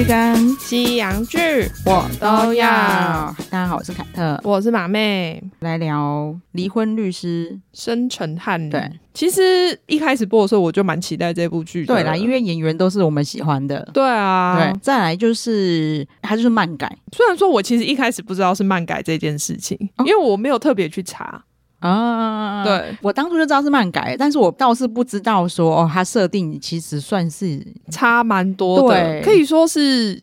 剧跟西洋剧我都要。大家好，我是凯特，我是马妹，来聊离婚律师申晟瀚。对，其实一开始播的时候，我就蛮期待这部剧的。对啦，因为演员都是我们喜欢的。对啊，对。再来就是，它就是漫改。虽然说我其实一开始不知道是漫改这件事情，哦、因为我没有特别去查。啊，对，我当初就知道是漫改，但是我倒是不知道说哦，它设定其实算是差蛮多的，可以说是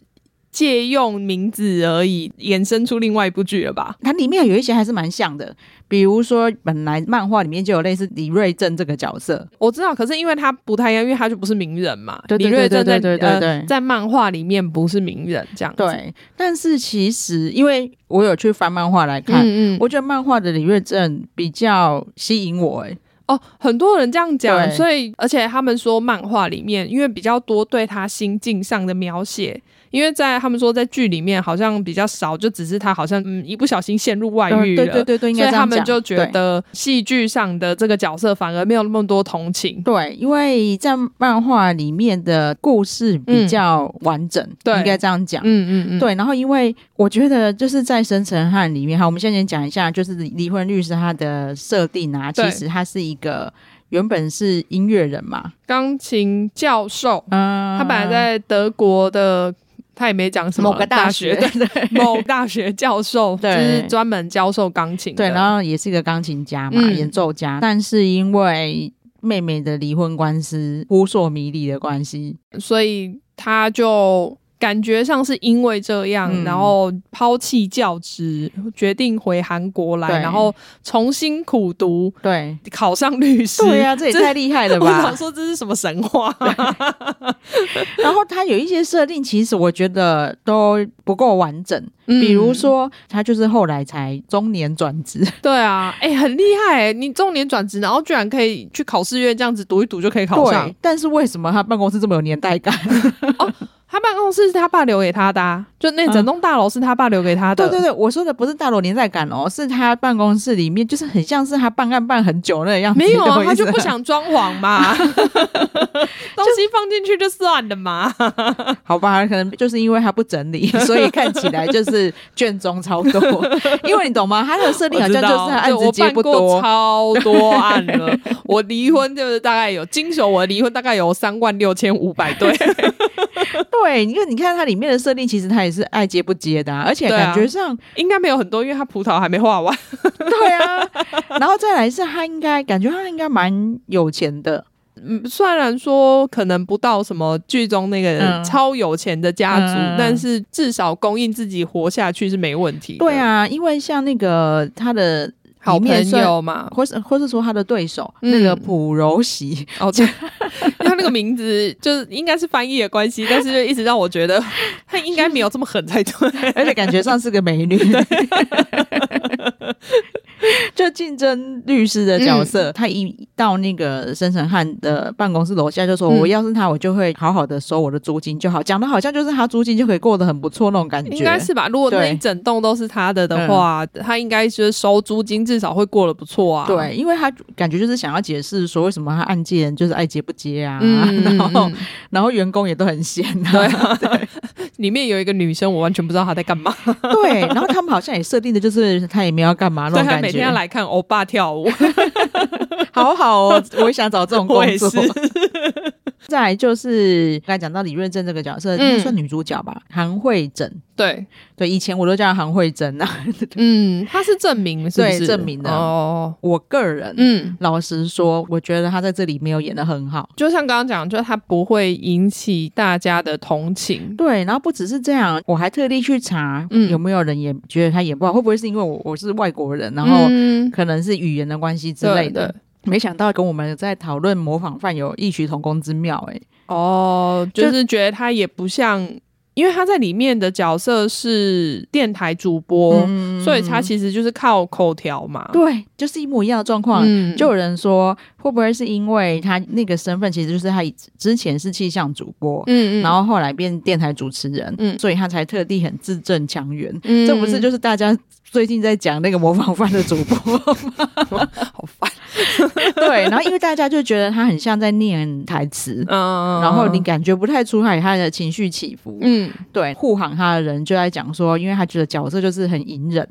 借用名字而已，衍生出另外一部剧了吧？它里面有一些还是蛮像的。比如说，本来漫画里面就有类似李瑞镇这个角色，我知道。可是因为他不太一样，因为他就不是名人嘛。对对对对对对对，对、呃，在漫画里面不是名人这样子。对，但是其实因为我有去翻漫画来看，嗯嗯，我觉得漫画的李瑞镇比较吸引我。哎，哦，很多人这样讲，所以而且他们说漫画里面因为比较多对他心境上的描写。因为在他们说在剧里面好像比较少，就只是他好像嗯一不小心陷入外遇了，对对对对，应该他们就觉得戏剧上的这个角色反而没有那么多同情。对，因为在漫画里面的故事比较完整，对、嗯，应该这样讲。嗯嗯嗯，对。然后因为我觉得就是在申晟瀚里面，哈，我们先先讲一下，就是离婚律师他的设定啊，其实他是一个原本是音乐人嘛，钢琴教授，嗯，他本来在德国的。他也没讲什么某个大学，对对，某大学教授，对，就是专门教授钢琴，对，然后也是一个钢琴家嘛，嗯、演奏家。但是因为妹妹的离婚官司扑朔迷离的关系，所以他就。感觉上是因为这样，嗯、然后抛弃教职，决定回韩国来，然后重新苦读，对，考上律师。对呀、啊，这也太厉害了吧！我想说这是什么神话？然后他有一些设定，其实我觉得都不够完整。嗯、比如说，他就是后来才中年转职。对啊，哎、欸，很厉害！你中年转职，然后居然可以去考试院这样子读一读就可以考上。但是为什么他办公室这么有年代感？哦他办公室是他爸留给他的、啊，就那整栋大楼是他爸留给他的、嗯。对对对，我说的不是大楼年代感哦，是他办公室里面就是很像是他办案办很久那个样子。没有啊，他就不想装潢嘛，东西放进去就算了嘛。好吧，可能就是因为他不整理，所以看起来就是卷宗超多。因为你懂吗？他的设定好像就是他案子接不多，超多案了。我离婚就是大概有经手，我离婚大概有三万六千五百对。对，因为你看它里面的设定，其实他也是爱接不接的、啊，而且感觉上、啊、应该没有很多，因为他葡萄还没画完。对啊，然后再来是他应该感觉他应该蛮有钱的，嗯，虽然说可能不到什么剧中那个超有钱的家族，嗯、但是至少供应自己活下去是没问题。对啊，因为像那个他的。好朋友嘛，或是或是说他的对手、嗯、那个朴柔熙哦，对，他那个名字就是应该是翻译的关系，但是就一直让我觉得他应该没有这么狠才对，而且感觉上是个美女。对 就竞争律师的角色，嗯、他一到那个申成汉的办公室楼下，就说：“我要是他，我就会好好的收我的租金就好。”讲的好像就是他租金就可以过得很不错那种感觉，应该是吧？如果那一整栋都是他的的话，嗯、他应该就是收租金至少会过得不错啊。对，因为他感觉就是想要解释说为什么他案件就是爱接不接啊，嗯、然后然后员工也都很闲啊。对啊，对，里面有一个女生，我完全不知道她在干嘛。对，然后他们好像也设定的就是她也没有要干嘛那种感觉。每天要来看欧巴跳舞，好好哦！我也想找这种工作。再来就是刚才讲到李瑞镇这个角色，嗯、算女主角吧，韩慧珍。对对，以前我都叫韩慧珍啊。嗯，她是证明是不是？对，证明的哦。我个人，嗯，老实说，我觉得她在这里没有演的很好。就像刚刚讲，就是她不会引起大家的同情。对，然后不只是这样，我还特地去查，嗯，有没有人也觉得她演不好？会不会是因为我我是外国人，然后可能是语言的关系之类的？没想到跟我们在讨论模仿犯有异曲同工之妙，欸，哎，哦，就是觉得他也不像，因为他在里面的角色是电台主播，嗯、所以他其实就是靠口条嘛，对，就是一模一样的状况。嗯、就有人说，会不会是因为他那个身份其实就是他之前是气象主播，嗯嗯，然后后来变电台主持人，嗯，所以他才特地很字正腔圆，嗯，这不是就是大家最近在讲那个模仿犯的主播吗？好烦。对，然后因为大家就觉得他很像在念台词，嗯，然后你感觉不太出来他的情绪起伏，嗯，对，护航他的人就在讲说，因为他觉得角色就是很隐忍。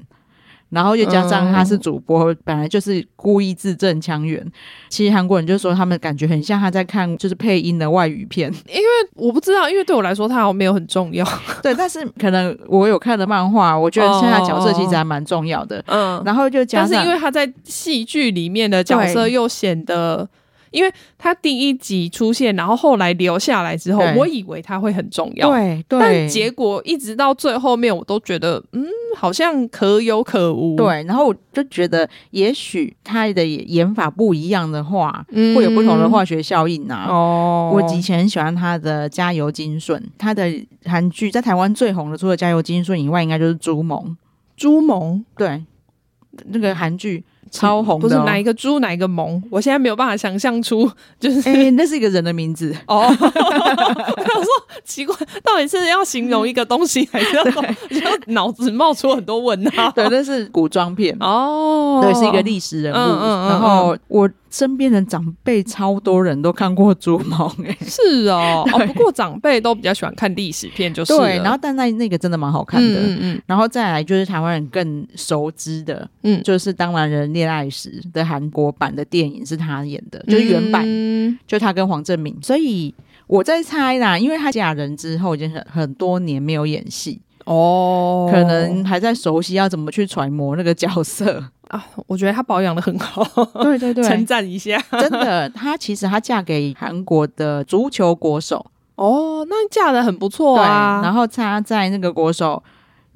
然后又加上他是主播，嗯、本来就是故意字正腔圆。其实韩国人就说他们感觉很像他在看就是配音的外语片。因为我不知道，因为对我来说他好像没有很重要。对，但是可能我有看的漫画，我觉得现在角色其实还蛮重要的。嗯，然后就加上，但是因为他在戏剧里面的角色又显得。因为他第一集出现，然后后来留下来之后，我以为他会很重要，对，对，但结果一直到最后面，我都觉得，嗯，好像可有可无。对，然后我就觉得，也许他的演法不一样的话，嗯、会有不同的化学效应啊。哦，我以前很喜欢他的《加油金顺》，他的韩剧在台湾最红的，除了《加油金顺》以外，应该就是《朱蒙》。朱蒙，对，那个韩剧。超红的、哦，不是哪一个猪哪一个萌，我现在没有办法想象出，就是哎、欸，那是一个人的名字 哦。我说奇怪，到底是要形容一个东西，还是要脑子冒出很多问号？对，那是古装片哦，对，是一个历史人物。嗯嗯、然后我。身边的长辈超多人都看过《猪盟》哎，是哦，哦，不过长辈都比较喜欢看历史片，就是对。然后，但那那个真的蛮好看的，嗯嗯。然后再来就是台湾人更熟知的，嗯，就是《当然人恋爱时》的韩国版的电影是他演的，就是原版，嗯、就他跟黄正明。所以我在猜啦，因为他嫁人之后已经很很多年没有演戏哦，可能还在熟悉要怎么去揣摩那个角色。啊，我觉得她保养的很好，对对对，称赞一下。真的，她其实她嫁给韩国的足球国手哦，那嫁的很不错啊。然后她在那个国手，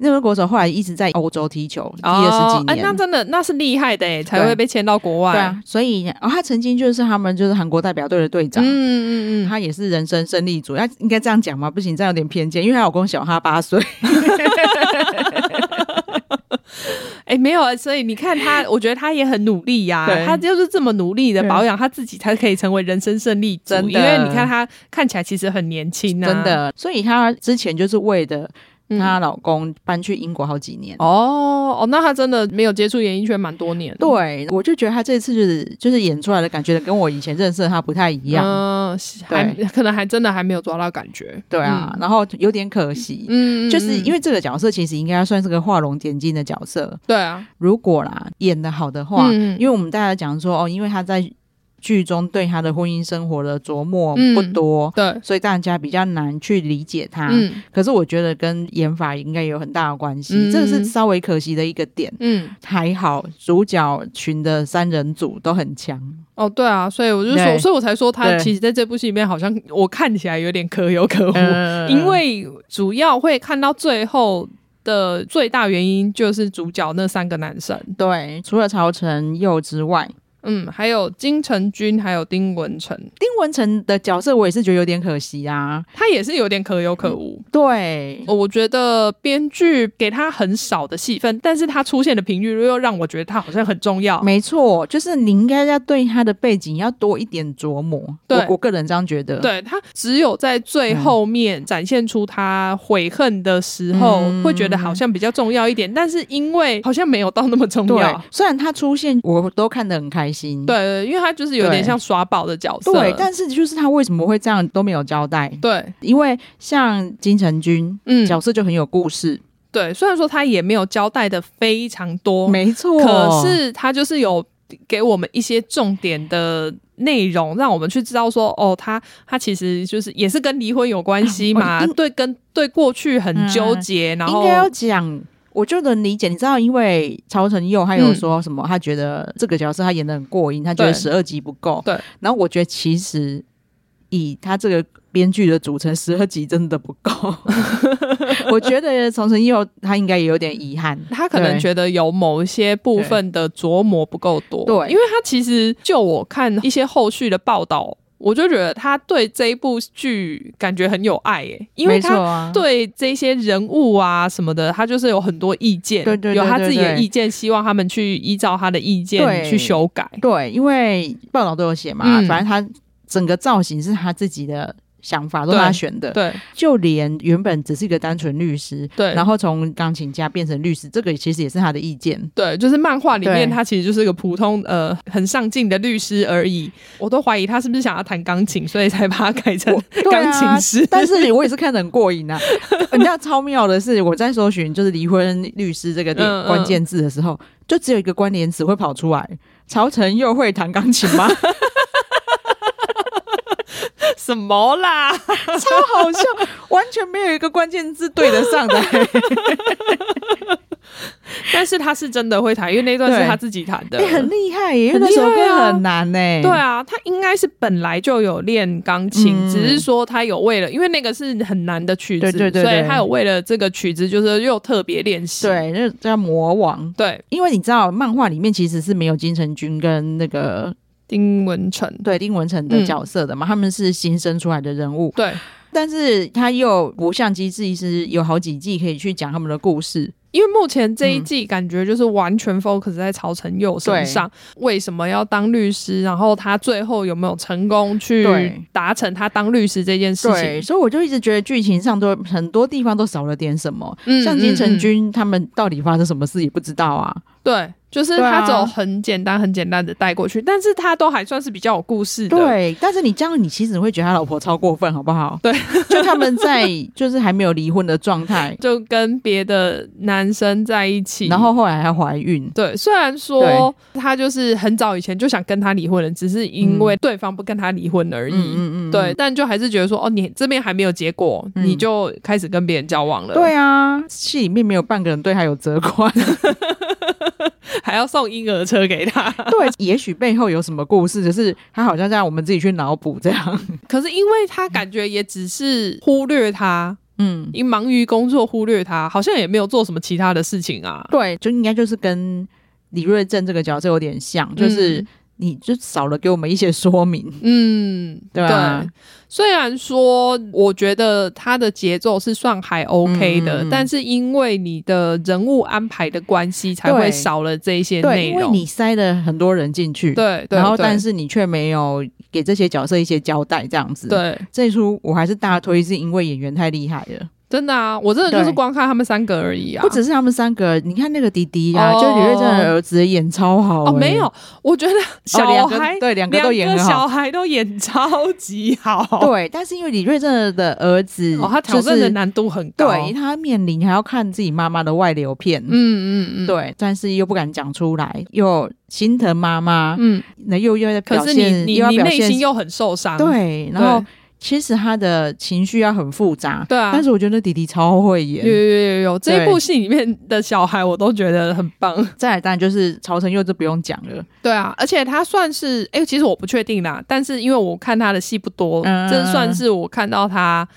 那个国手后来一直在欧洲踢球，踢了十几年。哎、哦，那真的那是厉害的哎，才会被签到国外。对啊，所以哦，他曾经就是他们就是韩国代表队的队长。嗯嗯嗯，他也是人生胜利组，他应该这样讲吗？不行，这样有点偏见，因为她老公小他八岁。哎、欸，没有，所以你看他，我觉得他也很努力呀、啊。他就是这么努力的保养他自己，才可以成为人生胜利组。真的，因为你看他看起来其实很年轻啊，真的。所以他之前就是为的。她老公搬去英国好几年哦哦，那她真的没有接触演艺圈蛮多年。对，我就觉得她这次就是就是演出来的感觉跟我以前认识的她不太一样。嗯，还可能还真的还没有抓到感觉。对啊，嗯、然后有点可惜。嗯，就是因为这个角色其实应该算是个画龙点睛的角色。对啊，如果啦演得好的话，嗯、因为我们大家讲说哦，因为她在。剧中对他的婚姻生活的琢磨不多，嗯、对，所以大家比较难去理解他。嗯、可是我觉得跟演法应该有很大的关系，嗯、这个是稍微可惜的一个点。嗯，还好主角群的三人组都很强。哦，对啊，所以我就说，对所以我才说他其实在这部戏里面好像我看起来有点可有可无，嗯、因为主要会看到最后的最大原因就是主角那三个男生，对，除了曹承佑之外。嗯，还有金城君，还有丁文成。丁文成的角色我也是觉得有点可惜啊，他也是有点可有可无。嗯、对，我觉得编剧给他很少的戏份，但是他出现的频率又让我觉得他好像很重要。没错，就是你应该要对他的背景要多一点琢磨。对我，我个人这样觉得。对，他只有在最后面展现出他悔恨的时候，嗯、会觉得好像比较重要一点。但是因为好像没有到那么重要，虽然他出现，我都看得很开心。对，因为他就是有点像耍宝的角色。对，但是就是他为什么会这样都没有交代。对，因为像金城君，嗯，角色就很有故事。对，虽然说他也没有交代的非常多，没错，可是他就是有给我们一些重点的内容，让我们去知道说，哦，他他其实就是也是跟离婚有关系嘛，啊、对，跟对过去很纠结，嗯、然后应该要讲。我就能理解，你知道，因为曹承佑他有说什么，嗯、他觉得这个角色他演的很过瘾，他觉得十二集不够。对，然后我觉得其实以他这个编剧的组成，十二集真的不够。我觉得曹承佑他应该也有点遗憾，他可能觉得有某一些部分的琢磨不够多。对，因为他其实就我看一些后续的报道。我就觉得他对这一部剧感觉很有爱耶，因为他对这些人物啊什么的，他就是有很多意见，对对，有他自己的意见，希望他们去依照他的意见去修改。对，因为报道都有写嘛，反正他整个造型是他自己的想法都是他选的，对，就连原本只是一个单纯律师，对，然后从钢琴家变成律师，这个其实也是他的意见，对，就是漫画里面他其实就是一个普通呃很上进的律师而已，我都怀疑他是不是想要弹钢琴，所以才把他改成钢琴师，啊、但是我也是看得很过瘾啊，人家超妙的是我在搜寻就是离婚律师这个关键字的时候，嗯嗯、就只有一个关联词会跑出来，曹承佑会弹钢琴吗？什么啦，超好笑，完全没有一个关键字对得上的。但是他是真的会弹，因为那段是他自己弹的，欸、很厉害耶，因为那首歌很难呢。对啊，他应该是本来就有练钢琴，嗯，只是说他有为了，因为那个是很难的曲子，对对对，所以他有为了这个曲子，就是又特别练习。对，那叫魔王。对，因为你知道，漫画里面其实是没有金城君跟那个丁文成，对丁文成的角色的嘛，嗯，他们是新生出来的人物。对，但是他又不像机智医师有好几季可以去讲他们的故事。因为目前这一季感觉就是完全 focus 在曹承佑身上，为什么要当律师？然后他最后有没有成功去达成他当律师这件事情？对，所以我就一直觉得剧情上都很多地方都少了点什么。嗯，像金城君他们到底发生什么事也不知道啊。对。就是他走很简单、很简单的带过去，但是他都还算是比较有故事的。对，但是你这样，你其实会觉得他老婆超过分，好不好？对，就他们在就是还没有离婚的状态，就跟别的男生在一起，然后后来还怀孕。对，虽然说他就是很早以前就想跟他离婚了，只是因为对方不跟他离婚而已。嗯嗯，嗯。对，但就还是觉得说，哦，你这边还没有结果，嗯、你就开始跟别人交往了。对啊，戏里面没有半个人对他有责怪。还要送婴儿车给他，对，也许背后有什么故事，就是他好像让我们自己去脑补这样。可是因为他感觉也只是忽略他，嗯，因忙于工作忽略他，好像也没有做什么其他的事情啊。对，就应该就是跟李瑞正这个角色有点像，就是。你就少了给我们一些说明，嗯，对虽然说我觉得他的节奏是算还 OK 的，嗯，但是因为你的人物安排的关系，才会少了这些内容。因为你塞了很多人进去，对，然后但是你却没有给这些角色一些交代，这样子。对，这一出我还是大推，是因为演员太厉害了。真的啊，我真的就是光看他们三个而已啊！不只是他们三个，你看那个弟弟啊，哦、就李瑞镇的儿子演超好、欸、哦。没有，我觉得小孩、哦、对两个都演很好，小孩都演超级好。对，但是因为李瑞镇的儿子、就是，哦，他挑战的难度很高，对他面临还要看自己妈妈的外流片，嗯嗯嗯，对，但是又不敢讲出来，又心疼妈妈，嗯，那又又在表现，可是你你你内心又很受伤，对，然后。其实他的情绪要很复杂，对啊。但是我觉得弟弟超会演，有有有有。这一部戏里面的小孩我都觉得很棒。再来当然就是曹承佑，就不用讲了。对啊，而且他算是，哎、欸，其实我不确定啦。但是因为我看他的戏不多，嗯，这算是我看到他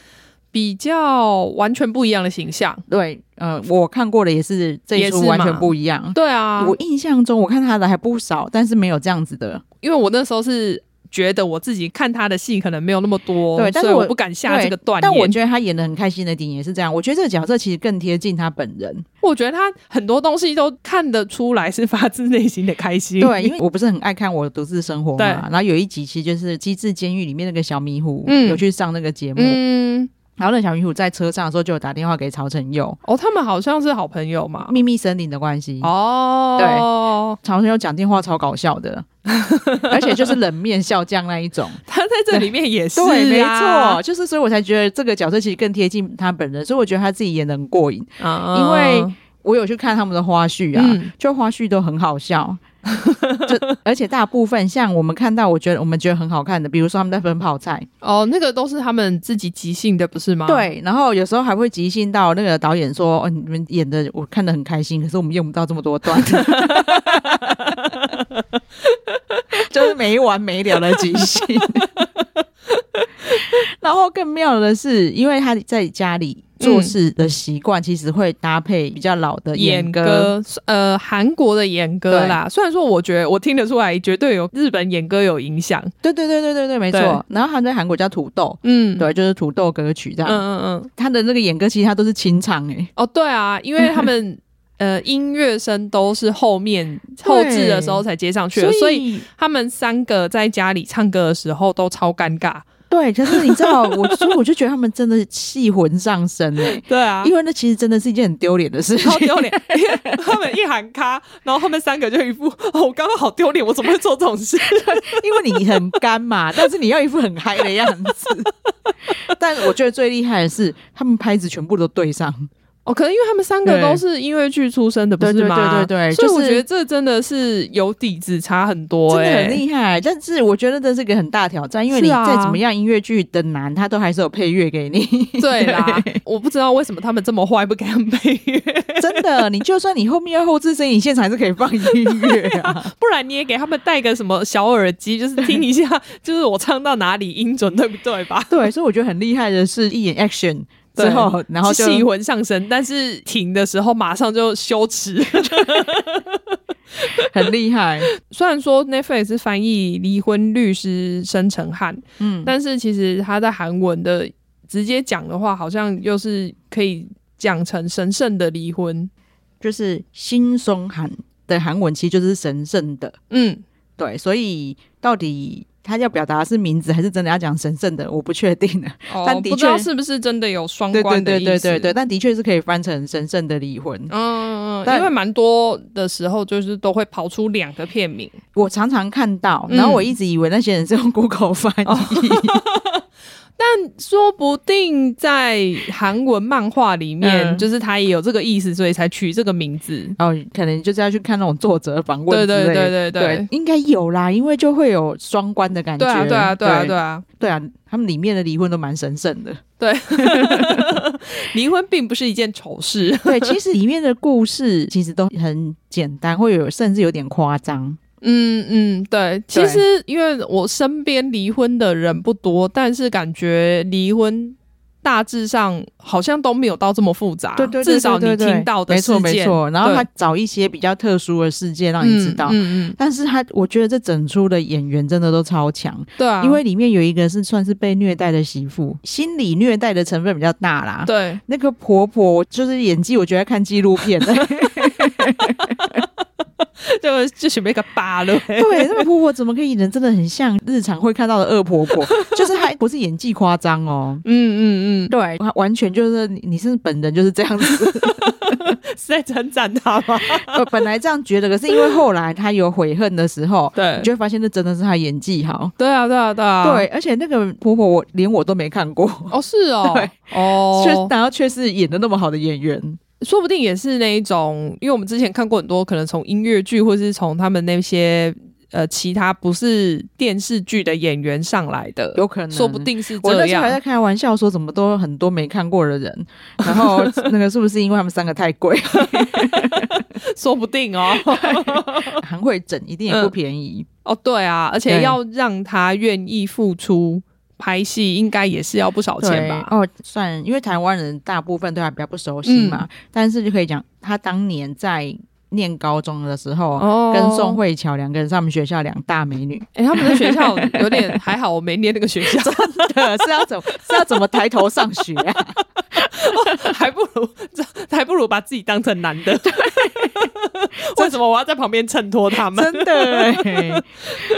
比较完全不一样的形象。对，呃，我看过的也是这一出完全不一样。对啊，我印象中我看他的还不少，但是没有这样子的。因为我那时候是。觉得我自己看他的戏可能没有那么多，对，但是我，我不敢下这个断言。但我觉得他演的很开心的点也是这样。我觉得这个角色其实更贴近他本人。我觉得他很多东西都看得出来是发自内心的开心。对，因为我不是很爱看《我独自生活》嘛，然后有一集其实就是《机智监狱》里面那个小迷糊、嗯、有去上那个节目。嗯然后那小迷糊在车上的时候就有打电话给曹承佑。哦，他们好像是好朋友嘛，秘密森林的关系。哦。对，曹承佑讲电话超搞笑的，而且就是冷面笑匠那一种。他在这里面也是、啊，对，没错，就是所以我才觉得这个角色其实更贴近他本人，所以我觉得他自己演的很过瘾、嗯。因为我有去看他们的花絮啊，嗯、就花絮都很好笑。就而且大部分像我们看到，我觉得我们觉得很好看的，比如说他们在分泡菜哦，那个都是他们自己即兴的，不是吗？对，然后有时候还会即兴到那个导演说：“哦，你们演的我看的很开心，可是我们用不到这么多段，就是没完没了的即兴。” 然后更妙的是，因为他在家里。做事的习惯其实会搭配比较老的演歌，呃，韩国的演歌啦。虽然说，我觉得我听得出来，绝对有日本演歌有影响。对对对对对对，没错。然后他在韩国叫土豆，嗯，对，就是土豆歌曲这样。嗯嗯嗯，他的那个演歌其实他都是清唱诶。哦，对啊，因为他们 呃音乐声都是后面后置的时候才接上去的，所以他们三个在家里唱歌的时候都超尴尬。对，可是你知道，我所以我就觉得他们真的气魂上身哎。对啊，因为那其实真的是一件很丢脸的事情，好丢脸。他们一喊咖，然后后面三个就一副哦，我刚刚好丢脸，我怎么会做这种事？因为你很干嘛，但是你要一副很嗨的样子。但我觉得最厉害的是，他们拍子全部都对上。哦，可能因为他们三个都是音乐剧出身的，不是吗？对对对对对，所以我觉得这真的是有底子差很多，欸，真的很厉害。但是我觉得这是个很大挑战，因为你再怎么样音乐剧的难，他都还是有配乐给你。对啦，我不知道为什么他们这么坏，不给他们配乐。真的，你就算你后面要后置声音，现场还是可以放音乐啊。不然你也给他们戴个什么小耳机，就是听一下，就是我唱到哪里音准，对不对吧？对，所以我觉得很厉害的是一眼 action。之后，然后戏魂上身，但是停的时候马上就羞耻，很厉害。虽然说 Netflix 是翻译离婚律师申成汉，嗯，但是其实他在韩文的直接讲的话，好像又是可以讲成神圣的离婚，就是新松韩的韩文其实就是神圣的，嗯，对，所以到底。他要表达的是名字，还是真的要讲神圣的？我不确定了。哦、但的确不知道是不是真的有双关的意思。对对对对对，但的确是可以翻成神圣的离婚。嗯嗯，因为蛮多的时候就是都会跑出两个片名，我常常看到，然后我一直以为那些人是用 Google 翻译。嗯但说不定在韩文漫画里面，嗯、就是他也有这个意思，所以才取这个名字。哦，可能就是要去看那种作者访问之类的。对对对对对，对应该有啦，因为就会有双关的感觉。对啊对啊对啊对啊对啊，他们里面的离婚都蛮神圣的。对，离婚并不是一件丑事。对，其实里面的故事其实都很简单，会有甚至有点夸张。嗯嗯，对，其实因为我身边离婚的人不多，但是感觉离婚大致上好像都没有到这么复杂。对对对，至少你听到的事件，没错没错。然后他找一些比较特殊的事件让你知道。嗯嗯。但是他我觉得这整出的演员真的都超强。对啊。因为里面有一个是算是被虐待的媳妇，心理虐待的成分比较大啦。对。那个婆婆就是演技，我觉得看纪录片。就就准备个疤了。对，那个婆婆怎么可以人真的很像日常会看到的恶婆婆，就是还不是演技夸张哦。嗯嗯嗯，对，完全就是你是本人就是这样子，是在称赞他吗？我本来这样觉得，可是因为后来他有悔恨的时候，对，你就会发现那真的是他演技好。对啊，对啊，对啊，对，而且那个婆婆我连我都没看过哦，是哦，对哦，却然后却是演的那么好的演员。说不定也是那一种，因为我们之前看过很多，可能从音乐剧或是从他们那些呃其他不是电视剧的演员上来的，有可能，说不定是这样。我那时候还在开玩笑说，怎么都很多没看过的人，然后那个是不是因为他们三个太贵？说不定哦，韩会整一定也不便宜、嗯、哦。对啊，而且要让他愿意付出。拍戏应该也是要不少钱吧？哦，算，因为台湾人大部分对他比较不熟悉嘛，嗯、但是就可以讲，他当年在念高中的时候，哦、跟宋慧乔两个人是他们学校两大美女。哎、欸，他们的学校有点还好，我没念那个学校，真的是要怎么是要怎么抬头上学啊？还不如还不如把自己当成男的。对 为什么我要在旁边衬托他们？真的，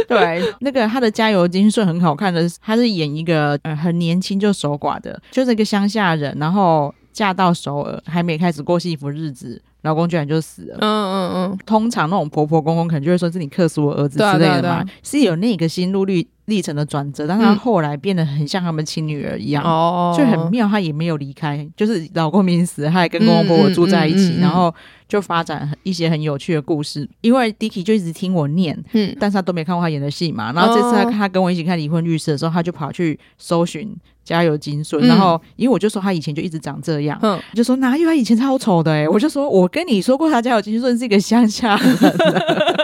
对，那个他的加油金顺很好看的，他是演一个呃很年轻就守寡的，就是一个乡下人，然后嫁到首尔，还没开始过幸福日子。老公居然就死了。嗯嗯嗯，通常那种婆婆公公可能就会说是你克死我儿子之类的嘛，是有那个心路历历程的转折，但他后来变得很像他们亲女儿一样，哦、嗯，就很妙。他也没有离开，就是老公明死，他还跟公公婆婆住在一起，然后就发展一些很有趣的故事。因为 Dicky 就一直听我念，嗯，但是他都没看过他演的戏嘛。然后这次他他跟我一起看离婚律师的时候，他就跑去搜寻。加油金顺，然后因为我就说他以前就一直长这样，嗯，就说哪有他以前超丑的哎、欸，我就说我跟你说过他加油金顺是一个乡下人，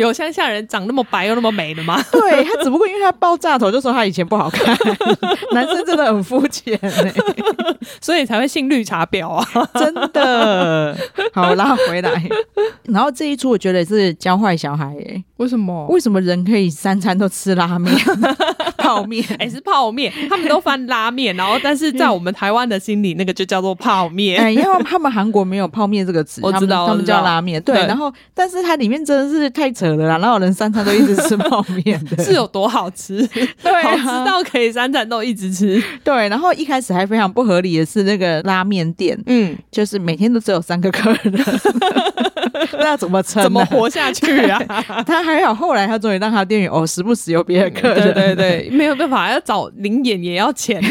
有乡下人长那么白又那么美的吗？对，他只不过因为他爆炸头，就说他以前不好看，男生真的很肤浅哎，所以才会信绿茶婊啊，真的。好，拉回来，然后这一出我觉得是教坏小孩哎、欸，为什么？为什么人可以三餐都吃拉面、泡面？哎、欸，是。泡面，他们都翻拉面，然后但是在我们台湾的心里，那个就叫做泡面。哎，因为他们韩国没有泡面这个词，我知道，他们，叫拉面。对，对，然后但是它里面真的是太扯扯的啦，哪有人三餐都一直吃泡面 的？是有多好吃？对、啊，好吃到可以三餐都一直吃。对，然后一开始还非常不合理的是那个拉面店，嗯，就是每天都只有三个客人，那要怎么撑？怎么活下去啊？他还好，后来他终于让他店员哦，时不时有别的客人，对对对，没有办法，要找零演也要钱。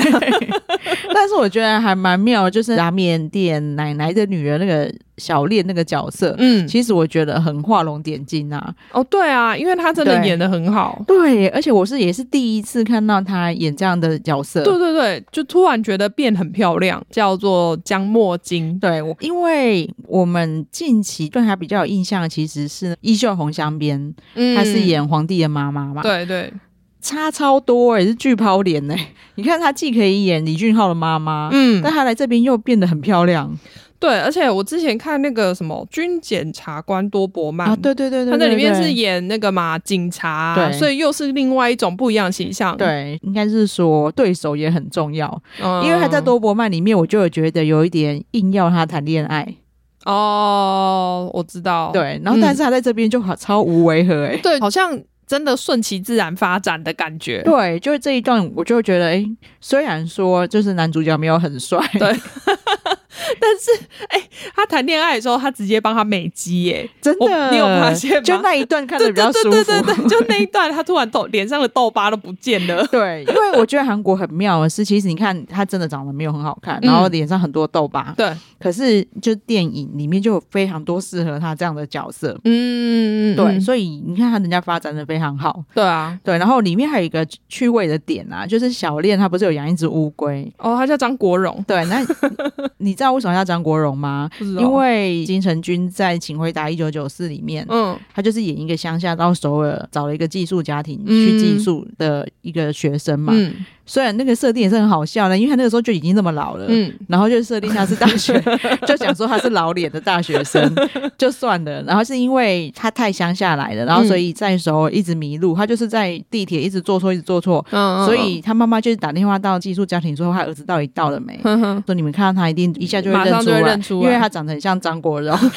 但是我觉得还蛮妙，就是拉面店奶奶的女儿那个。小练那个角色，嗯，其实我觉得很画龙点睛啊。哦，对啊，因为他真的演的很好。对，对，而且我是也是第一次看到他演这样的角色。对对对，就突然觉得变很漂亮，叫做江墨金。对，我因为我们近期对他比较有印象，其实是《衣袖红镶边》，嗯，他是演皇帝的妈妈嘛。对对，差超多哎、欸，是巨抛脸哎。你看他既可以演李俊浩的妈妈，嗯，但他来这边又变得很漂亮。对，而且我之前看那个什么军检察官多伯曼啊，对对对对，他在里面是演那个嘛警察，对，所以又是另外一种不一样的形象。对，应该是说对手也很重要，嗯、因为他在多伯曼里面，我就有觉得有一点硬要他谈恋爱。哦，我知道。对，然后但是他在这边就好超无违和哎、欸，对，好像。真的顺其自然发展的感觉，对，就是这一段，我就觉得，哎、欸，虽然说就是男主角没有很帅，对，但是，哎、欸，他谈恋爱的时候，他直接帮他美肌，哎，真的，你有发现吗？就那一段看着比较舒服，对对对对，就那一段，他突然痘脸上的痘疤都不见了，对，因为我觉得韩国很妙的是，其实你看他真的长得没有很好看，然后脸上很多痘疤，嗯、对，可是就电影里面就有非常多适合他这样的角色，嗯，对，所以你看他人家发展的非常。好，对啊，对，然后里面还有一个趣味的点啊，就是小恋他不是有养一只乌龟？哦，他叫张国荣，对，那你 知道为什么叫张国荣吗？因为金城君在《请回答一九九四》里面，嗯，他就是演一个乡下到首尔找了一个寄宿家庭去寄宿的一个学生嘛。嗯。虽然那个设定也是很好笑的，因为他那个时候就已经那么老了，嗯，然后就设定他是大学，就想说他是老脸的大学生，就算了。然后是因为他太乡下来了，然后所以在时候一直迷路，他就是在地铁一直坐错，一直坐错，嗯，所以他妈妈就是打电话到寄宿家庭说他儿子到底到了没，说你们看到他一定一下就会认出来，因为他长得很像张国荣。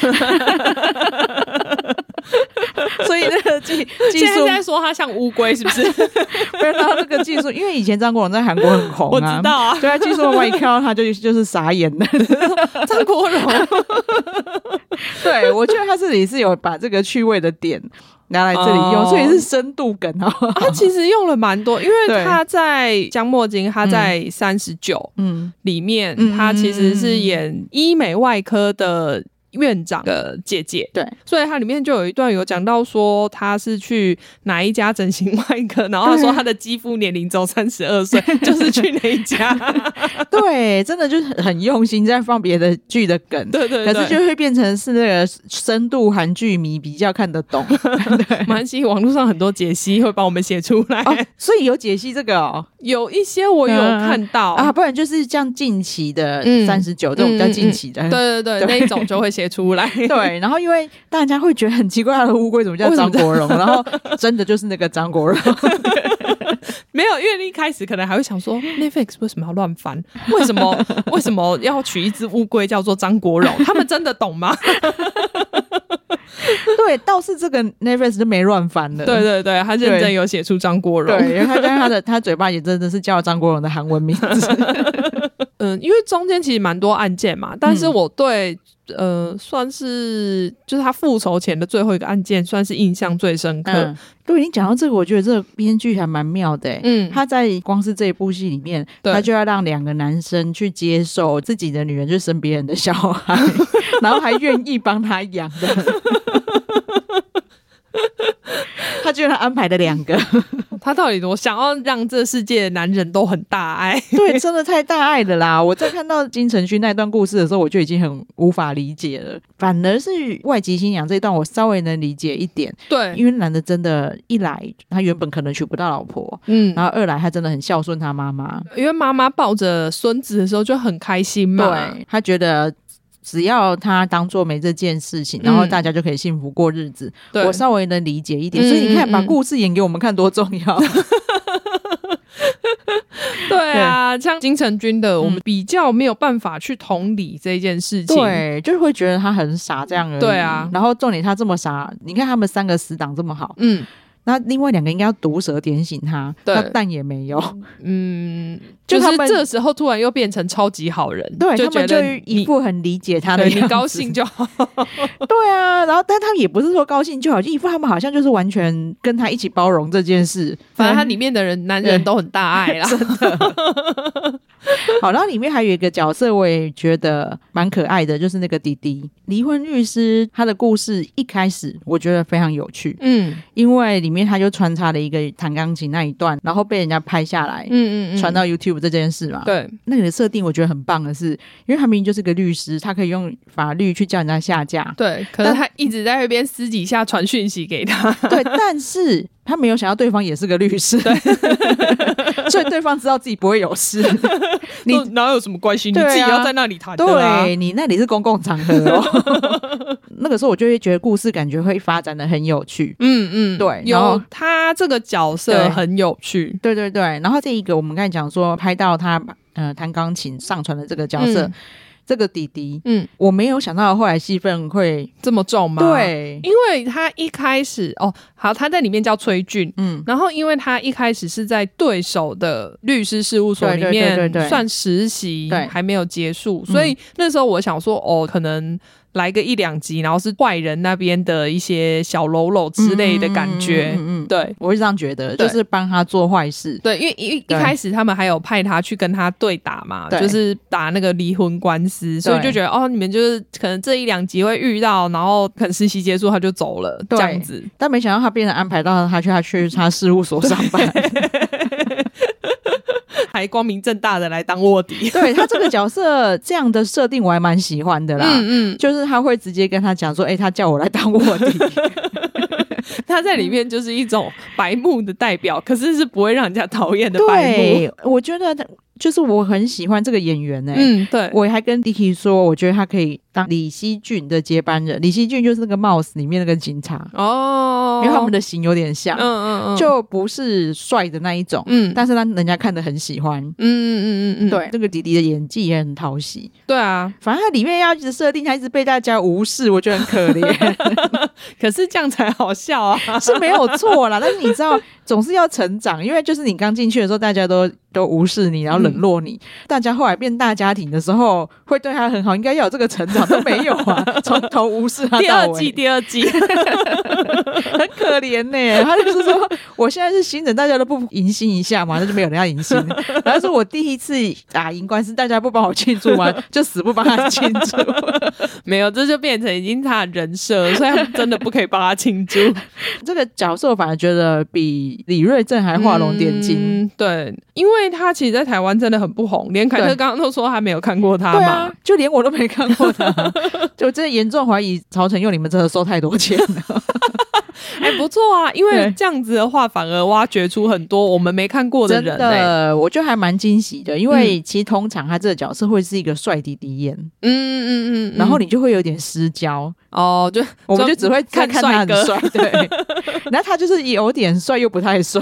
所以那个技技术，现在说他像乌龟是不是？不知道那个技术，因为以前张国荣在韩国很红啊，我知道啊。对啊，技术我一看到他就就是傻眼了。张国荣，对，我觉得他这里是有把这个趣味的点拿来这里用，所以是深度梗啊。他其实用了蛮多，因为他在江墨金，他在三十九嗯里面，他其实是演医美外科的。院长的姐姐，对，所以它里面就有一段有讲到说他是去哪一家整形外科，然后他说他的肌肤年龄只有三十二岁，就是去哪一家，对，真的就是很用心在放别的剧的梗，对，对对，可是就会变成是那个深度韩剧迷比较看得懂，对，蛮喜网络上很多解析会帮我们写出来，哦，所以有解析这个哦，有一些我有看到、嗯、啊，不然就是像近期的三十九这种比较近期的，对对，对。那一种就会写。出来 对，然后因为大家会觉得很奇怪，他的乌龟怎么叫张国荣？然后真的就是那个张国荣，没有，因为一开始可能还会想说，Netflix 为什么要乱翻？为什么为什么要取一只乌龟叫做张国荣？他们真的懂吗？对，倒是这个 Netflix 就没乱翻了。对对对，他认真有写出张国荣，对，因为他跟他的他嘴巴也真的是叫张国荣的韩文名字。嗯，因为中间其实蛮多案件嘛，但是我对。呃，算是就是他复仇前的最后一个案件，算是印象最深刻。嗯，对，你讲到这个，我觉得这个编剧还蛮妙的。嗯，他在光是这一部戏里面，他就要让两个男生去接受自己的女人就生别人的小孩，然后还愿意帮他养的。他居然安排了两个，他到底多想要让这世界的男人都很大爱？对，真的太大爱了啦！我在看到金城勋那段故事的时候，我就已经很无法理解了。反而是外籍新娘这一段，我稍微能理解一点。对，因为男的真的，一来他原本可能娶不到老婆，嗯，然后二来他真的很孝顺他妈妈，因为妈妈抱着孙子的时候就很开心嘛，对，他觉得。只要他当做没这件事情，然后大家就可以幸福过日子。嗯、我稍微能理解一点，所以你看，把故事演给我们看多重要。对啊，像金城君的，我们比较没有办法去同理这件事情，对，就是会觉得他很傻这样而已。对啊，然后重点他这么傻，你看他们三个死党这么好，嗯。那另外两个应该要毒舌点醒他，对，但也没有。嗯，就是这时候突然又变成超级好人，对，就觉得就一副很理解他的你高兴就好。对啊，然后但他们也不是说高兴就好，就一副他们好像就是完全跟他一起包容这件事。反正他里面的人男人都很大爱啦，真的。好，然后里面还有一个角色，我也觉得蛮可爱的，就是那个弟弟。离婚律师，他的故事一开始我觉得非常有趣，嗯，因为里面他就穿插了一个弹钢琴那一段，然后被人家拍下来，嗯嗯，传到 YouTube 这件事嘛，对，那个设定我觉得很棒的是，因为他明明就是个律师，他可以用法律去叫人家下架，对，可是他一直在那边私底下传讯息给他，对，但是。他没有想到对方也是个律师，对，所以对方知道自己不会有事。你哪有什么关系？你自己要在那里谈的啊。对，你那里是公共场合哦。那个时候我就会觉得故事感觉会发展的很有趣。嗯嗯，对。然后他这个角色很有趣。对对对。然后这一个我们刚才讲说拍到他呃弹钢琴上传的这个角色。这个弟弟，嗯，我没有想到后来戏份会这么重吗？对，因为他一开始哦，好，他在里面叫崔俊，嗯，然后因为他一开始是在对手的律师事务所里面算实习，对，还没有结束，所以那时候我想说，哦，可能。来个一两集，然后是坏人那边的一些小喽啰之类的感觉，嗯嗯，嗯，对，我是这样觉得，就是帮他做坏事，对，因为一一开始他们还有派他去跟他对打嘛，就是打那个离婚官司，所以就觉得哦，你们就是可能这一两集会遇到，然后可能实习结束他就走了这样子，但没想到他变成安排到他去他去他事务所上班。还光明正大的来当卧底，对他这个角色这样的设定我还蛮喜欢的啦。嗯嗯，就是他会直接跟他讲说：“哎、欸，他叫我来当卧底。”他在里面就是一种白目的代表，可是是不会让人家讨厌的白目。对，我觉得他。就是我很喜欢这个演员呢、欸，嗯，对，我还跟 Dicky 说，我觉得他可以当李熙俊的接班人。李熙俊就是那个 Mouse 里面那个警察哦，因为他们的型有点像，嗯嗯嗯，就不是帅的那一种，嗯，但是让人家看得很喜欢，嗯嗯嗯嗯嗯，对，这个迪迪的演技也很讨喜，对啊，反正他里面要一直设定他一直被大家无视，我觉得很可怜 可是这样才好笑啊，是没有错啦，但是你知道。总是要成长，因为就是你刚进去的时候，大家都都无视你，然后冷落你。嗯、大家后来变大家庭的时候，会对他很好，应该要有这个成长都没有啊，从头无视他。第二季，第二季，很可怜呢、欸。他就是说，我现在是新人，大家都不迎新一下嘛，那就没有人要迎新。然后说我第一次打赢官司，大家不帮我庆祝吗？就死不帮他庆祝。没有，这就变成已经他的人设，所以他真的不可以帮他庆祝。这个角色我反而觉得比。李瑞正还画龙点睛、嗯，对，因为他其实，在台湾真的很不红，连凯特刚刚都说还没有看过他嘛，啊、就连我都没看过他，就真的严重怀疑曹承佑你们真的收太多钱了。哎，不错啊，因为这样子的话，反而挖掘出很多我们没看过的人、欸。真的，我觉得还蛮惊喜的，因为其实通常他这个角色会是一个帅弟弟演，嗯嗯嗯嗯，然后你就会有点失焦哦，就我们就只会看看他很帅，对，然后他就是有点帅又不太帅，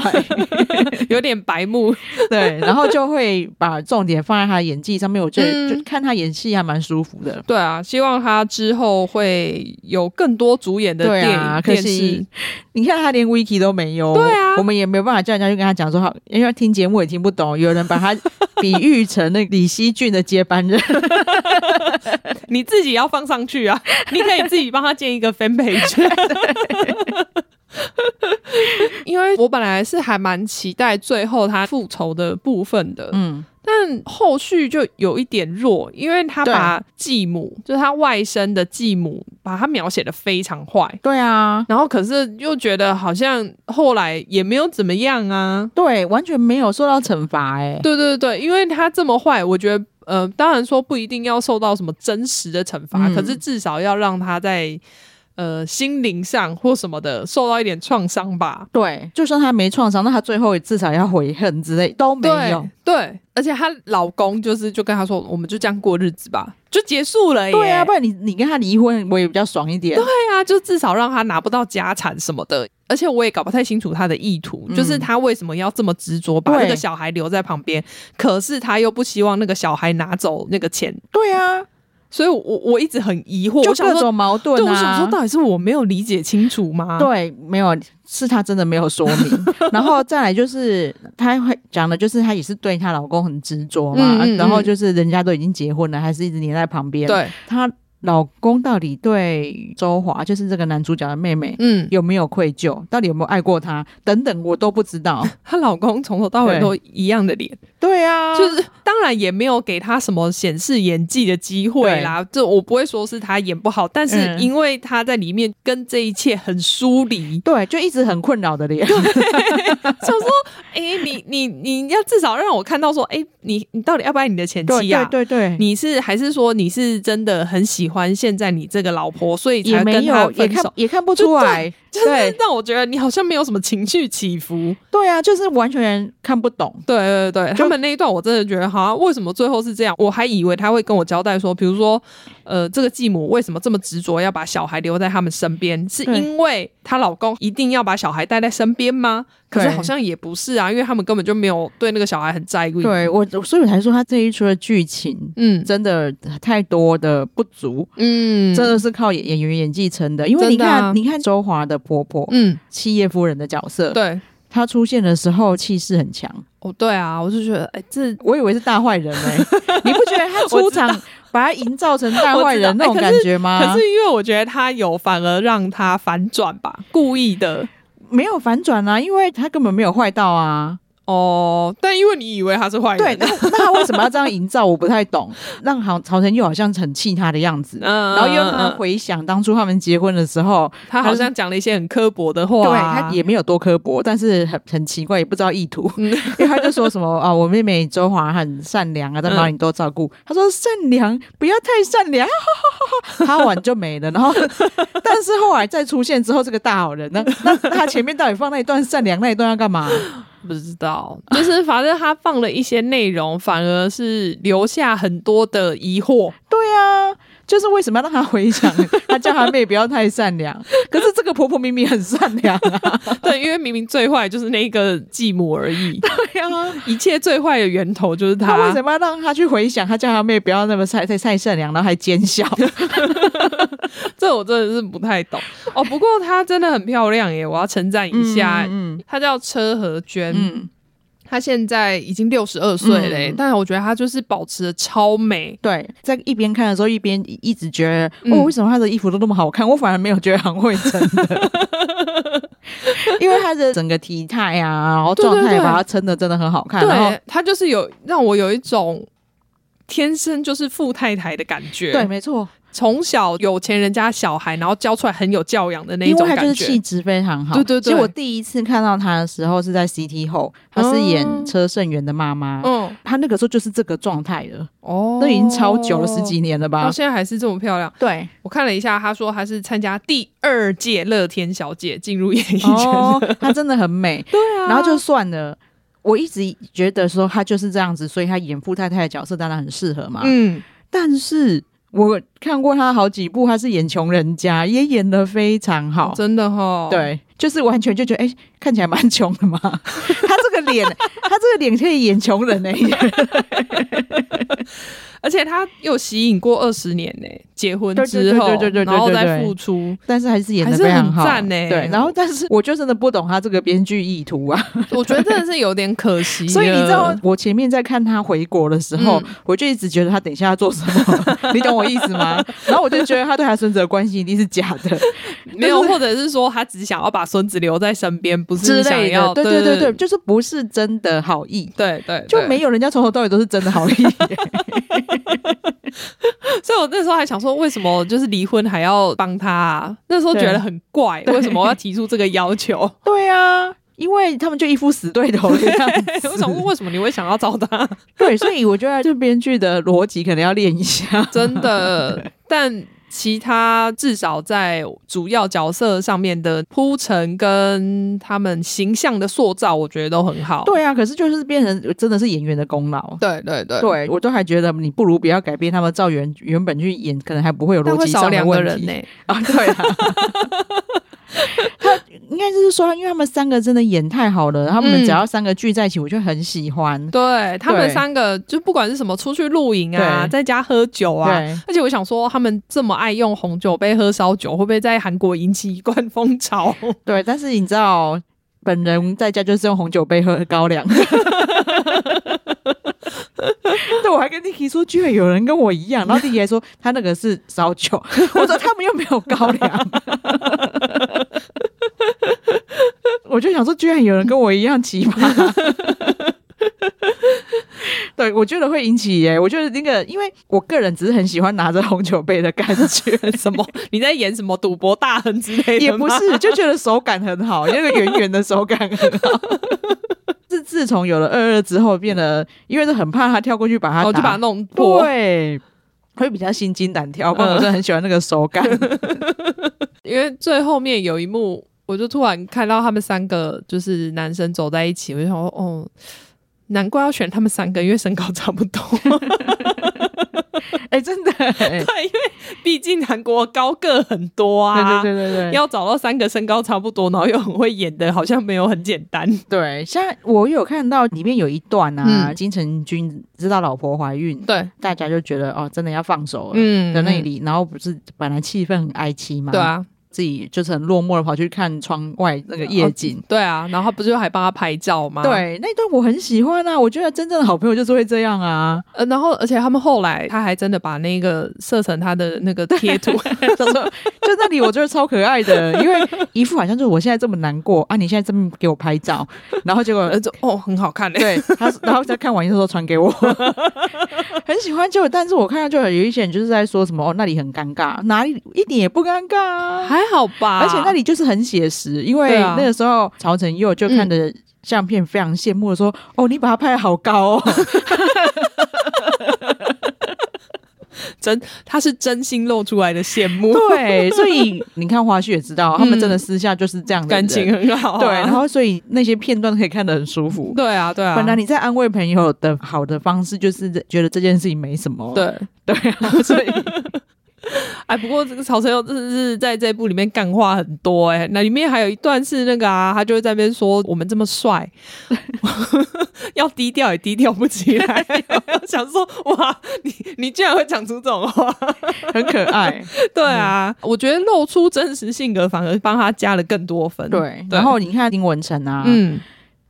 有点白目，对，然后就会把重点放在他的演技上面，我觉得就看他演戏还蛮舒服的。对啊，希望他之后会有更多主演的电影、啊、电视。你看他连 Wiki 都没有，对啊，我们也没有办法叫人家去跟他讲说好，因为听节目也听不懂。有人把他比喻成那李希俊的接班人，你自己要放上去啊！你可以自己帮他建一个 fan page，因为我本来是还蛮期待最后他复仇的部分的，嗯。但后续就有一点弱，因为他把继母，就是他外甥的继母，把他描写的非常坏。对啊，然后可是又觉得好像后来也没有怎么样啊。对，完全没有受到惩罚。哎，对对对，因为他这么坏，我觉得呃，当然说不一定要受到什么真实的惩罚，嗯、可是至少要让他在。呃，心灵上或什么的受到一点创伤吧。对，就算他没创伤，那他最后也至少要悔恨之类都没有。对，对，而且她老公就是就跟她说，我们就这样过日子吧，就结束了耶。对啊，不然你你跟他离婚，我也比较爽一点。对啊，就至少让他拿不到家产什么的。而且我也搞不太清楚他的意图，嗯、就是他为什么要这么执着把那个小孩留在旁边，可是他又不希望那个小孩拿走那个钱。对啊。所以我，我我一直很疑惑，就各种矛盾啊。我想说，到底是我没有理解清楚吗？对，没有，是他真的没有说明。然后再来就是，他会讲的就是，他也是对她老公很执着嘛。嗯嗯嗯。然后就是，人家都已经结婚了，还是一直黏在旁边。对，他。老公到底对周华，就是这个男主角的妹妹，嗯，有没有愧疚？到底有没有爱过她？等等，我都不知道。她老公从头到尾都一样的脸，对啊，就是当然也没有给她什么显示演技的机会啦。这我不会说是她演不好，但是因为她在里面跟这一切很疏离，对，就一直很困扰的脸。想说，哎、欸，你你你要至少让我看到说，哎、欸，你你到底要不爱你的前妻啊？对对对，对，你是还是说你是真的很喜欢？现在你这个老婆，所以才跟他分手，也看也看不出来。就是让我觉得你好像没有什么情绪起伏。对啊，就是完全看不懂。对对对，他们那一段我真的觉得，好像为什么最后是这样？我还以为他会跟我交代说，比如说，呃，这个继母为什么这么执着要把小孩留在他们身边？是因为她老公一定要把小孩带在身边吗？可是好像也不是啊，因为他们根本就没有对那个小孩很在意。对我，所以我才说他这一出的剧情，嗯，真的太多的不足，嗯，真的是靠演演员演技撑的。因为你看，啊、你看周华的婆婆，嗯，七叶夫人的角色，对，她出现的时候气势很强。哦，对啊，我就觉得，哎、欸，这我以为是大坏人哎、欸，你不觉得她出场把她营造成大坏人那种感觉吗？可是因为我觉得她有反而让她反转吧，故意的。没有反转啊，因为她根本没有坏到啊。哦，但因为你以为他是坏人，对，那那他为什么要这样营造？我不太懂。让好曹承佑好像很气他的样子，嗯，然后又让他回想当初他们结婚的时候，他好像讲了一些很刻薄的话，对，他也没有多刻薄，但是很很奇怪，也不知道意图。嗯、因为他就说什么啊，我妹妹周华很善良啊，在哪里多照顾。他说善良，不要太善良，他完就没了。然后，但是后来再出现之后，这个大好人，那那他前面到底放那一段善良那一段要干嘛？不知道，就是反正他放了一些内容，反而是留下很多的疑惑。对啊。就是为什么要让她回想？她叫她妹不要太善良，可是这个婆婆明明很善良啊。对，因为明明最坏就是那个继母而已。对啊，一切最坏的源头就是他。他为什么要让她去回想？她叫她妹不要那么太太太善良，然后还奸笑。这我真的是不太懂哦。不过她真的很漂亮耶，我要称赞一下。嗯，她叫车和娟。嗯。她现在已经六十二岁了，嗯，但我觉得她就是保持的超美。对，在一边看的时候，一边一直觉得，嗯，哦，为什么她的衣服都那么好看？我反而没有觉得很会撑的，因为她的整个体态啊，然后状态把她撑的真的很好看。对，然后她就是有让我有一种天生就是富太太的感觉。对，没错。从小有钱人家小孩，然后教出来很有教养的那种感觉，因为他就是气质非常好。对对对，其实我第一次看到他的时候是在 CT 后，他是演车胜元的妈妈。嗯，他那个时候就是这个状态了。哦，都已经超久了，十几年了吧？到现在还是这么漂亮。对，我看了一下，他说他是参加第二届乐天小姐进入演艺圈的。她、哦、真的很美。对啊，然后就算了，我一直觉得说她就是这样子，所以她演富太太的角色当然很适合嘛。嗯，但是。我看过他好几部，他是演穷人家，也演的非常好，真的哈、哦。对，就是完全就觉得，哎、欸，看起来蛮穷的嘛。他这个脸，他这个脸可以演穷人呢。而且他又吸引过二十年呢，结婚之后，然后再复出，但是还是演得非常好，赞呢。对，然后但是我就真的不懂他这个编剧意图啊，我觉得真的是有点可惜。所以你知道，我前面在看他回国的时候，嗯、我就一直觉得他等一下要做什么，你懂我意思吗？然后我就觉得他对他孙子的关系一定是假的，没有，或者是说他只想要把孙子留在身边，不是想要，对对对对，就是不是真的好意，对对，就没有人家从头到尾都是真的好意。所以，我那时候还想说，为什么就是离婚还要帮他啊？那时候觉得很怪，为什么我要提出这个要求？对啊，因为他们就一副死对头的样子。我想问，为什么你会想要找他？对，所以我觉得这编剧的逻辑可能要练一下，真的。但。其他至少在主要角色上面的铺陈跟他们形象的塑造，我觉得都很好。对啊，可是就是变成真的是演员的功劳。对对对，对我都还觉得你不如不要改变他们照原原本去演，可能还不会有逻辑上的问题。呢、欸。啊，对啊。他应该就是说，因为他们三个真的演太好了，他们只要三个聚在一起，我就很喜欢。嗯、对他们三个，就不管是什么出去露营啊，在家喝酒啊，而且我想说，他们这么爱用红酒杯喝烧酒，会不会在韩国引起一贯风潮？对，但是你知道，本人在家就是用红酒杯喝高粱。对，我还跟弟弟说，居然有人跟我一样，然后弟弟还说他那个是烧酒，我说他们又没有高粱，我就想说，居然有人跟我一样奇葩。对，我觉得会引起耶。我觉得那个，因为我个人只是很喜欢拿着红酒杯的感觉。什么？你在演什么赌博大亨之类的？也不是，就觉得手感很好，那个圆圆的手感很好。是自从有了二二之后，变得因为是很怕他跳过去把它，哦，就把它弄破，对，会比较心惊胆跳。不然我真的很喜欢那个手感。因为最后面有一幕，我就突然看到他们三个就是男生走在一起，我就想说，哦，难怪要选他们三个，因为身高差不多。哎、欸，真的、欸，对，因为毕竟韩国高个很多啊，对对对对对，要找到三个身高差不多，然后又很会演的，好像没有很简单。对，像我有看到里面有一段啊，嗯、金城君知道老婆怀孕，对，大家就觉得哦，真的要放手了，嗯，的那里，然后不是本来气氛很哀凄嘛？对啊。自己就是很落寞的跑去看窗外那个夜景，哦，对啊，然后他不是还帮他拍照吗？对，那一段我很喜欢啊，我觉得真正的好朋友就是会这样啊。呃，然后而且他们后来他还真的把那个设成他的那个贴图，就说就那里我觉得超可爱的，因为一副好像就是我现在这么难过啊，你现在这么给我拍照，然后结果就哦很好看嘞，对他，然后再看完之后传给我，很喜欢。就但是我看到就有一些人就是在说什么哦那里很尴尬，哪里一点也不尴尬啊。还好吧，而且那里就是很写实，因为那个时候曹承佑就看着相片非常羡慕的说：“嗯、哦，你把他拍得好高哦。”真，他是真心露出来的羡慕。对，所以你看花絮也知道，他们真的私下就是这样的、嗯，感情很好、啊。对，然后所以那些片段可以看得很舒服。对啊，对啊。本来你在安慰朋友的好的方式，就是觉得这件事情没什么。对，对啊，所以。哎，不过这个曹承佑真的是在这部里面干话很多哎、欸。那里面还有一段是那个啊，他就会在那边说我们这么帅，要低调也低调不起来。想说哇，你你居然会讲出这种话，很可爱。对啊，嗯、我觉得露出真实性格反而帮他加了更多分。对，然后你看丁文成啊，嗯。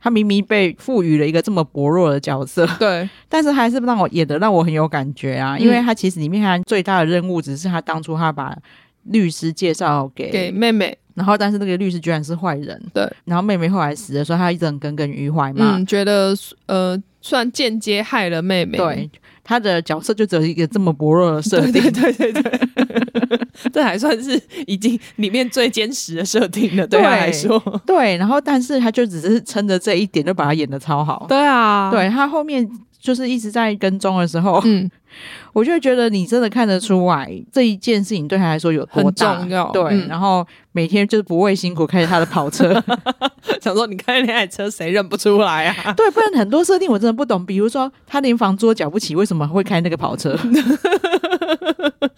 他明明被赋予了一个这么薄弱的角色，对，但是还是让我演的让我很有感觉啊，因为他其实里面他最大的任务只是他当初他把律师介绍给给妹妹，然后但是那个律师居然是坏人，对，然后妹妹后来死的时候他一直很耿耿于怀嘛，嗯，觉得呃算间接害了妹妹，对，他的角色就只有一个这么薄弱的设定，对对对对，这还算是已经里面最坚实的设定了，对他来说。对，然后但是他就只是撑着这一点，就把他演的超好。对啊，对他后面就是一直在跟踪的时候，嗯，我就觉得你真的看得出来这一件事情对他来说有多重要。对，嗯、然后每天就是不畏辛苦开着他的跑车，想说你开那台车谁认不出来啊？对，不然很多设定我真的不懂，比如说他连房租都缴不起，为什么会开那个跑车？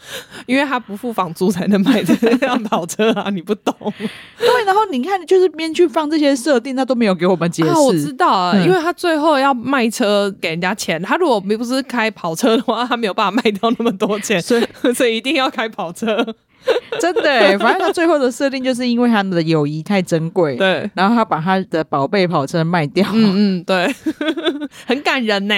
因为他不付房租才能买这辆跑车啊！你不懂。对，然后你看，就是编剧放这些设定，他都没有给我们解释。啊，我知道啊，因为他最后要卖车给人家钱，他如果不是开跑车的话，他没有办法卖掉那么多钱，所以 所以一定要开跑车。真的，反正他最后的设定就是因为他们的友谊太珍贵，对，然后他把他的宝贝跑车卖掉。嗯嗯，对，很感人呢。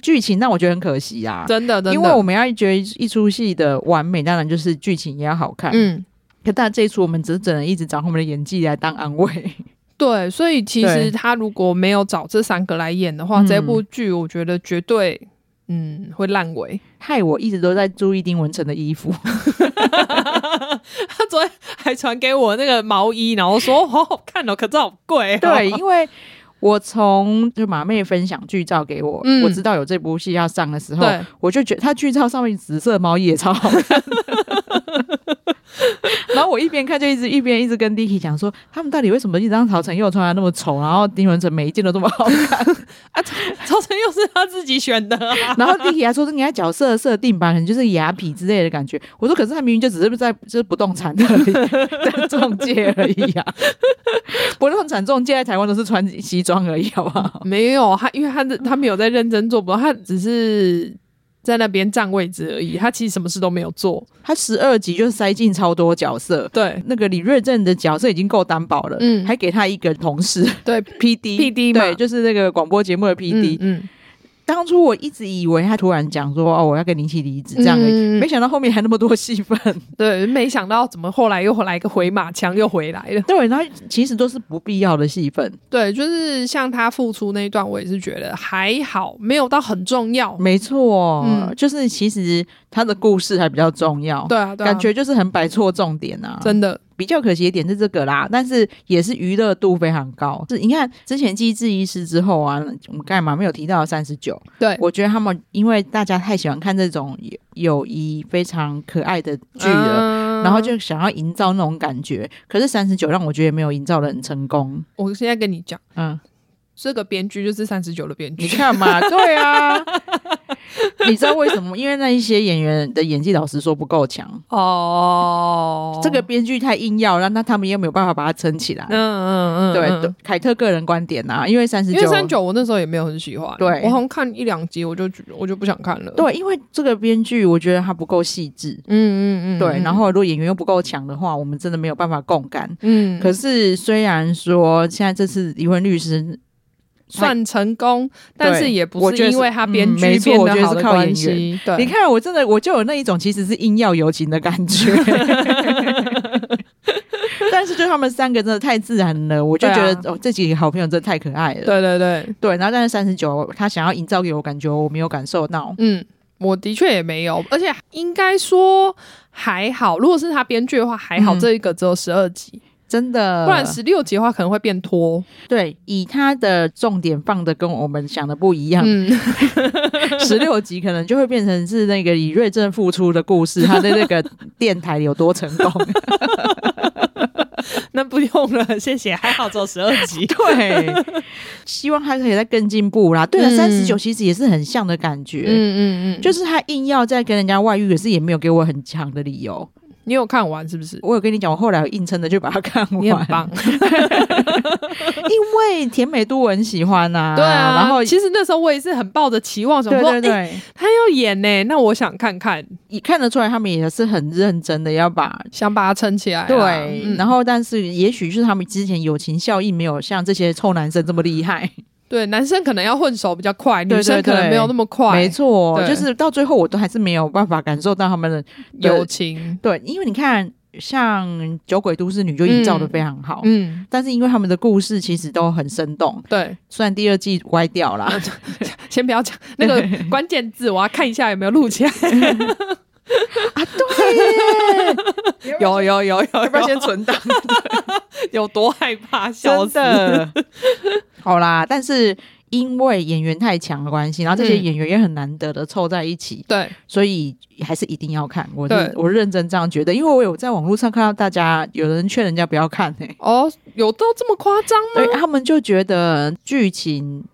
剧情那我觉得很可惜啊，真的，真的，因为我们要觉得一出戏的完美，当然就是剧情也要好看。嗯，可但这一出我们只只能一直找他们的演技来当安慰。对，所以其实他如果没有找这三个来演的话，这部剧我觉得绝对嗯会烂尾。害我一直都在注意丁文成的衣服，他昨天还传给我那个毛衣，然后说好好看哦，可是好贵哦。对，因为。我从就马妹分享剧照给我，嗯、我知道有这部戏要上的时候，我就觉得她剧照上面紫色毛衣也超好看。然后我一边看就一直一边一直跟 Dicky 讲说，他们到底为什么一直让曹承佑穿的那么丑，然后丁文成每一件都这么好看 啊？曹承佑是他自己选的，啊，然后 Dicky 还说，是你看角色设定吧，可能就是雅痞之类的感觉。我说，可是他明明就只是在就是不动产的 中介而已啊，不动产中介在台湾都是穿西装而已，好不好？没有他，因为他的他没有在认真做，不，他只是。在那边占位置而已，他其实什么事都没有做。他十二集就塞进超多角色，对，那个李瑞镇的角色已经够单薄了，嗯，还给他一个同事，对，PD，PD 对，就是那个广播节目的 PD，嗯。嗯当初我一直以为他突然讲说哦，我要跟你一起离职这样，嗯，没想到后面还那么多戏份。对，没想到怎么后来又来一个回马枪又回来了。对，然后其实都是不必要的戏份。对，就是像他付出那一段，我也是觉得还好，没有到很重要。没错，嗯，就是其实他的故事还比较重要。对啊，对啊，感觉就是很摆错重点啊，真的。比较可惜的点是这个啦，但是也是娱乐度非常高。是，你看之前机智医师之后啊，我们干嘛没有提到三十九？对，我觉得他们因为大家太喜欢看这种友谊非常可爱的剧了，嗯，然后就想要营造那种感觉。可是三十九让我觉得没有营造的很成功。我现在跟你讲，嗯。这个编剧就是三十九的编剧，你看嘛，对啊，你知道为什么？因为那一些演员的演技，老实说不够强哦。这个编剧太硬要，让那他们又没有办法把它撑起来。嗯嗯嗯，对，凯特个人观点呐、啊，因为三十九，因为三十九，我那时候也没有很喜欢。对，我好像看一两集，我就我就不想看了。对，因为这个编剧，我觉得他不够细致。嗯嗯嗯，对。然后如果演员又不够强的话，我们真的没有办法共感。嗯，可是虽然说现在这次离婚律师。算成功，但是也不是因为他编剧变得好的关系。对，你看，我真的我就有那一种其实是硬要有情的感觉。但是就他们三个真的太自然了，我就觉得、啊、哦，这几个好朋友真的太可爱了。对对对对，然后但是三十九，他想要营造给我感觉，我没有感受到。嗯，我的确也没有，而且应该说还好。如果是他编剧的话，还好，这一个只有十二集。真的，不然十六集的话可能会变拖。对，以他的重点放的跟我们想的不一样。十、嗯、六集可能就会变成是那个以瑞正复出的故事，他的那个电台有多成功。那不用了，谢谢，还好做十二集。对，希望他可以再更进步啦。对了，三十九其实也是很像的感觉。嗯嗯嗯，就是他硬要再跟人家外遇，可是也没有给我很强的理由。你有看完是不是？我有跟你讲，我后来有硬撑的就把它看完。你很棒，因为甜美都很喜欢呐、啊。对啊，然后其实那时候我也是很抱着期望，说对对对，欸、他要演呢、欸，那我想看看。你看得出来，他们也是很认真的要把想把它撑起来、啊。对、嗯，然后但是也许是他们之前友情效应没有像这些臭男生这么厉害。对，男生可能要混熟比较快，女生可能没有那么快。没错，就是到最后我都还是没有办法感受到他们的友情。对，因为你看，像《酒鬼都市女》就营造的非常好，嗯，但是因为他们的故事其实都很生动。对，虽然第二季歪掉了，先不要讲那个关键字，我要看一下有没有录起来。啊，对，有有有有，要不要先存档？有多害怕，笑死！好啦，但是因为演员太强的关系，然后这些演员也很难得的凑在一起，对、嗯，所以还是一定要看。我是我认真这样觉得，因为我有在网络上看到大家有人劝人家不要看诶、欸。哦，有到这么夸张吗？对，他们就觉得剧情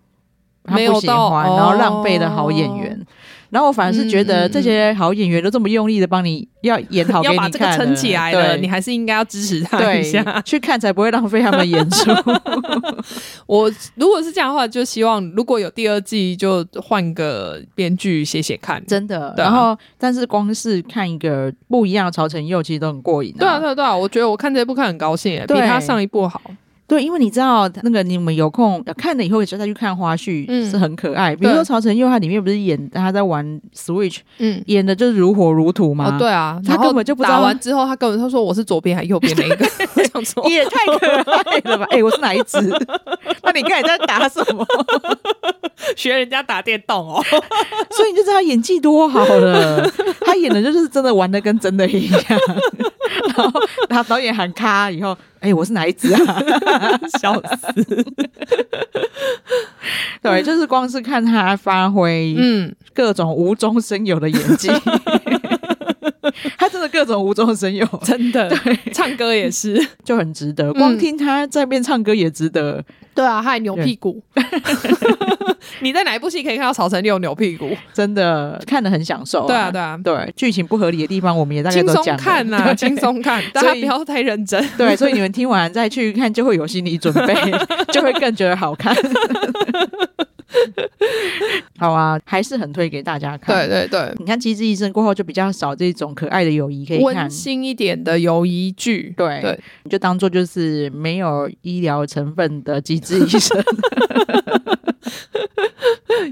他不喜欢，没有到，然后浪费了好演员。哦然后我反而是觉得这些好演员都这么用力的帮你要演好要把这个撑起来了，你还是应该要支持他一下，去看才不会浪费他们的演出。我如果是这样的话，就希望如果有第二季，就换个编剧写写看，真的。然后，但是光是看一个不一样的曹承佑，其实都很过瘾。对啊，对啊，对啊，我觉得我看这部看很高兴，比他上一部好。对，因为你知道那个你们有空看了以后，也再去看花絮，嗯，是很可爱。比如说曹承佑，他里面不是演他在玩 Switch，嗯，演的就是如火如荼嘛。哦，对啊，他根本就不知道。打完之后，他根本他说我是左边还是右边那一个？我想说也太可爱了吧！哎、欸，我是哪一只？那你看你在打什么？学人家打电动哦。所以你就知道他演技多好了。他演的就是真的玩的跟真的一样。然后他导演喊卡以后，哎、欸，我是哪一只啊？笑死！对，就是光是看他发挥，嗯，各种无中生有的演技，他真的各种无中生有，真的。对，唱歌也是，就很值得。光听他在边唱歌也值得。嗯、对啊，他还扭屁股。你在哪一部戏可以看到曹承佑扭屁股？真的看得很享受。对啊，对啊，对。剧情不合理的地方，我们也大概都讲。轻松看呐、啊，轻松看，大家不要太认真。对，所以你们听完再去看，就会有心理准备，就会更觉得好看。好啊，还是很推给大家看。对对对，你看《机智医生》过后，就比较少这种可爱的友谊可以看，温馨一点的友谊剧。对对，你就当做就是没有医疗成分的《机智医生》。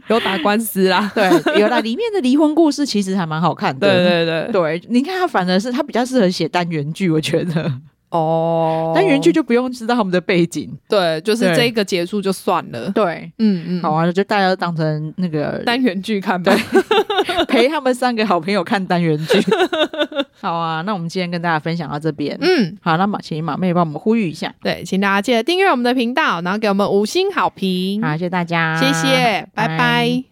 有打官司啦，对，有啦。里面的离婚故事其实还蛮好看的。对对对对，你看他反而是他比较适合写单元剧，我觉得。哦，单元剧就不用知道他们的背景，对，就是这个结束就算了。对，嗯嗯，好啊，就大家都当成那个单元剧看吧，陪他们三个好朋友看单元剧。好啊，那我们今天跟大家分享到这边。嗯，好，那么请马妹帮我们呼吁一下，对，请大家记得订阅我们的频道，然后给我们五星好评。好，谢谢大家，谢谢，拜拜。拜拜。